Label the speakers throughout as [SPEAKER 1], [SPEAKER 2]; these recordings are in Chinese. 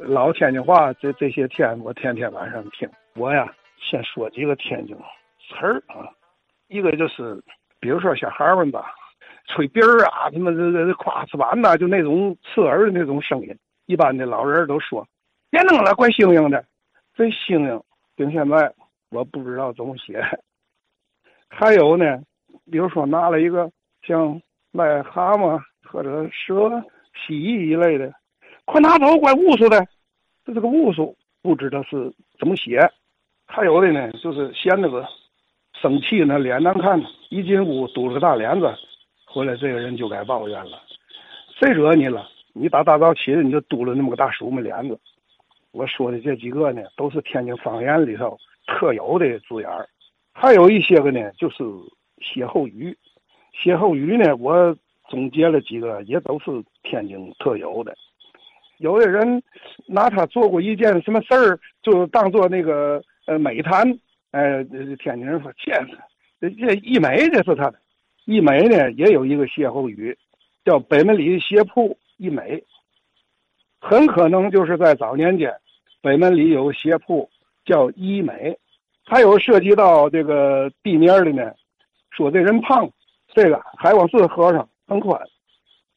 [SPEAKER 1] 老天津话这这些天，我天天晚上听。我呀，先说几个天津词儿啊，一个就是，比如说小孩们吧，吹笛儿啊，他妈这这这夸呲板呐，就那种刺耳的那种声音，一般的老人都说别弄了，怪猩猩的。这猩猩，到现在我不知道怎么写。还有呢，比如说拿了一个像癞蛤蟆或者蛇、蜥蜴一类的，快拿走，怪乌苏的。这这个乌苏不知道是怎么写。还有的呢，就是嫌那个生气呢，脸难看，一进屋嘟了个大帘子，回来这个人就该抱怨了。谁惹你了？你打大早起来你就嘟了那么个大鼠目帘子。我说的这几个呢，都是天津方言里头特有的字眼儿，还有一些个呢，就是歇后语。歇后语呢，我总结了几个，也都是天津特有的。有的人拿他做过一件什么事儿，就当做那个呃美谈。哎，天津人说这这一美这是他的。一美呢，也有一个歇后语，叫北门里的鞋铺一美。很可能就是在早年间，北门里有个鞋铺叫一美，还有涉及到这个地名的呢，说这人胖，这个海光寺和尚很宽，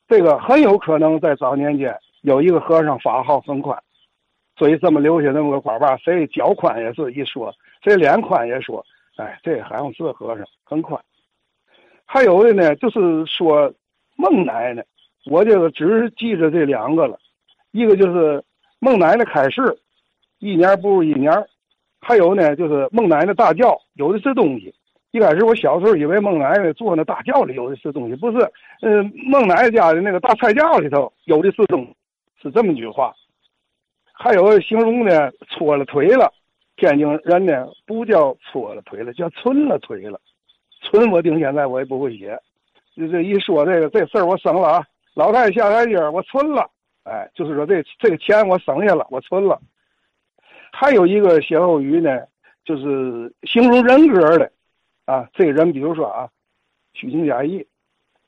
[SPEAKER 1] 这个很有可能在早年间有一个和尚法号很宽，所以这么留下那么个话吧，谁脚宽也是一说，谁脸宽也说，哎，这好像是和尚很宽。还有的呢，就是说孟奶奶，我这个只记着这两个了。一个就是孟奶奶开市，一年不如一年还有呢，就是孟奶奶大轿有的是东西。一开始我小时候以为孟奶奶坐那大轿里有的是东西，不是，嗯，孟奶奶家的那个大菜轿里头有的是东，是这么句话。还有形容呢，搓了腿了，天津人呢不叫搓了腿了，叫寸了腿了。寸我顶现在我也不会写，就这一说这个这事儿我省了啊，老太太下台阶我寸了。哎，就是说这这个钱我省下了，我存了。还有一个歇后语呢，就是形容人格的，啊，这个人比如说啊，虚情假意，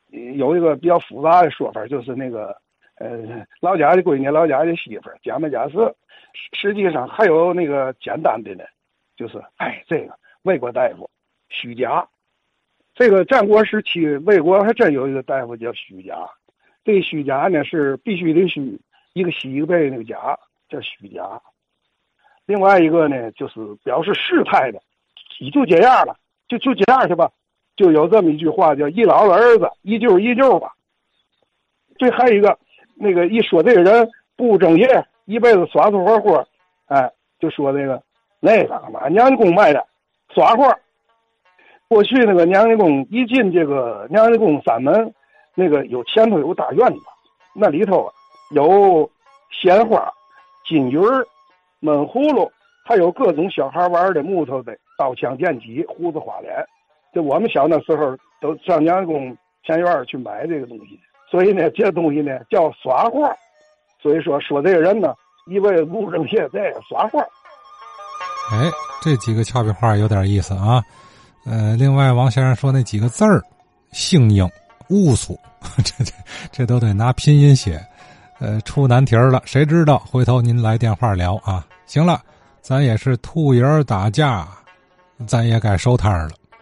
[SPEAKER 1] 有一个比较复杂的说法，就是那个呃，老家的闺女，老家的媳妇，假模假式。实际上还有那个简单的呢，就是哎，这个魏国大夫虚假。这个战国时期，魏国还真有一个大夫叫虚假。这虚假呢是必须得虚，一个西一个背那个假叫虚假。另外一个呢就是表示事态的，你就这样了，就就这样去吧。就有这么一句话叫“一老了儿子，一旧一旧吧”。这还有一个，那个一说这个人不务正业，一辈子耍出活活，哎，就说这个那个嘛，娘家公卖的耍活。过去那个娘家公一进这个娘家公三门。那个有前头有个大院子，那里头有鲜花、金鱼儿、闷葫芦，还有各种小孩玩的木头的刀枪剑戟、胡子花脸。就我们小那时候都上娘公前院去买这个东西，所以呢，这东西呢叫耍货。所以说说这个人呢，一辈子不挣钱，在耍货。
[SPEAKER 2] 哎，这几个俏皮话有点意思啊。呃，另外王先生说那几个字儿，姓英。乌苏，这这这都得拿拼音写，呃，出难题了。谁知道？回头您来电话聊啊。行了，咱也是兔爷打架，咱也该收摊了。